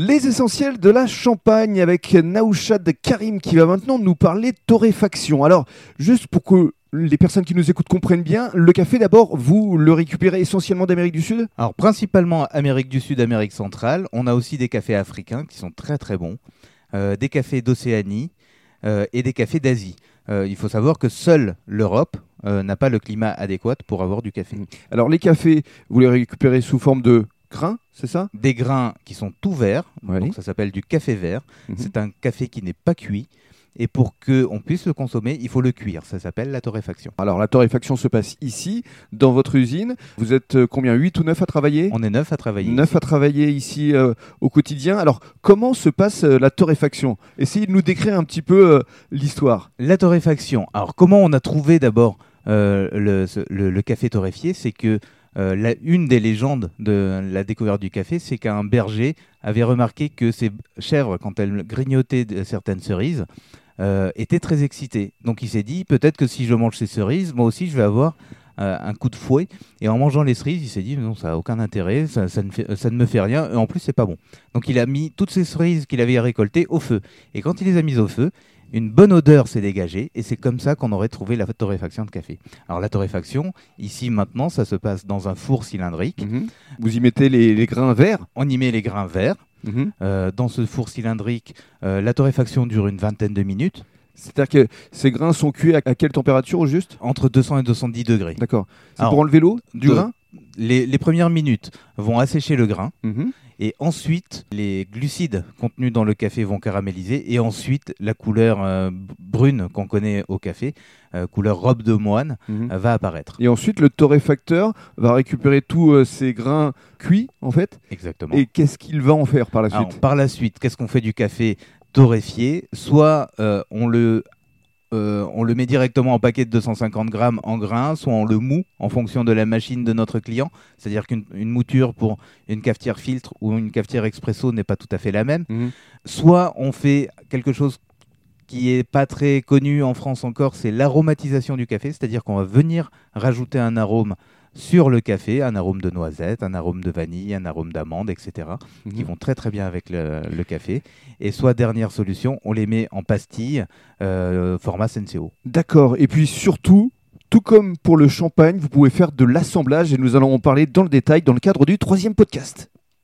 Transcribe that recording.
Les essentiels de la Champagne avec Naouchad Karim qui va maintenant nous parler torréfaction. Alors, juste pour que les personnes qui nous écoutent comprennent bien, le café d'abord, vous le récupérez essentiellement d'Amérique du Sud? Alors principalement Amérique du Sud, Amérique centrale. On a aussi des cafés africains qui sont très très bons, euh, des cafés d'Océanie euh, et des cafés d'Asie. Euh, il faut savoir que seule l'Europe n'a pas le climat adéquat pour avoir du café. Alors les cafés, vous les récupérez sous forme de grains, c'est ça? Des grains qui sont tout verts, Oui. donc ça s'appelle du café vert. Mhm. C'est un café qui n'est pas cuit. Et pour qu'on puisse le consommer, il faut le cuire. Ça s'appelle la torréfaction. Alors la torréfaction se passe ici, dans votre usine. Vous êtes euh, combien? 8 ou 9 à travailler? On est neuf à travailler. 9 à travailler ici euh, au quotidien. Alors comment se passe euh, la torréfaction? Essayez de nous décrire un petit peu euh, l'histoire. La torréfaction. Alors, comment on a trouvé d'abord le- le café torréfié? C'est que euh, la- une des légendes de la découverte du café, c'est qu'un berger avait remarqué que ses chèvres, quand elles grignotaient de- certaines cerises, euh, étaient très excitées. Donc, il s'est dit peut-être que si je mange ces cerises, moi aussi, je vais avoir euh, un coup de fouet. Et en mangeant les cerises, il s'est dit non, ça n'a aucun intérêt, ça, ne ça ne me fait rien, et en plus, c'est pas bon. Donc, il a mis toutes ces cerises qu'il avait récoltées au feu. Et quand il les a mises au feu, une bonne odeur s'est dégagée et c'est comme ça qu'on aurait trouvé la torréfaction de café. Alors la torréfaction, ici maintenant, ça se passe dans un four cylindrique. Mhm. Vous y mettez les, les grains verts? On y met les grains verts. Mhm. Euh, dans ce four cylindrique, euh, la torréfaction dure une vingtaine de minutes, C'est-à-dire que ces grains sont cuits à, à quelle température au juste? Entre 200 et 210 degrés. D'accord. C'est pour enlever l'eau du de- grain? Les, les premières minutes vont assécher le grain Mhm. Et ensuite les glucides contenus dans le café vont caraméliser et ensuite la couleur euh, brune qu'on connaît au café, euh, couleur robe de moine, Mhm. euh, va apparaître. Et ensuite, le torréfacteur va récupérer tous ces grains cuits, en fait. Exactement. Et qu'est-ce qu'il va en faire par la Alors, suite? par la suite, qu'est-ce qu'on fait du café torréfié? Soit euh, on, le, euh, on le met directement en paquet de 250 grammes en grains, soit on le moue en fonction de la machine de notre client. C'est-à-dire qu'une une mouture pour une cafetière filtre ou une cafetière expresso n'est pas tout à fait la même. Mhm. Soit on fait quelque chose qui est pas très connu en France encore, c'est l'aromatisation du café, c'est-à-dire qu'on va venir rajouter un arôme sur le café, un arôme de noisette, un arôme de vanille, un arôme d'amande, etc qui Mhm. vont très très bien avec le, le café. Et soit dernière solution, on les met en pastilles euh, format Senseo. D'accord. Et puis surtout, tout comme pour le champagne, vous pouvez faire de l'assemblage et nous allons en parler dans le détail dans le cadre du troisième podcast.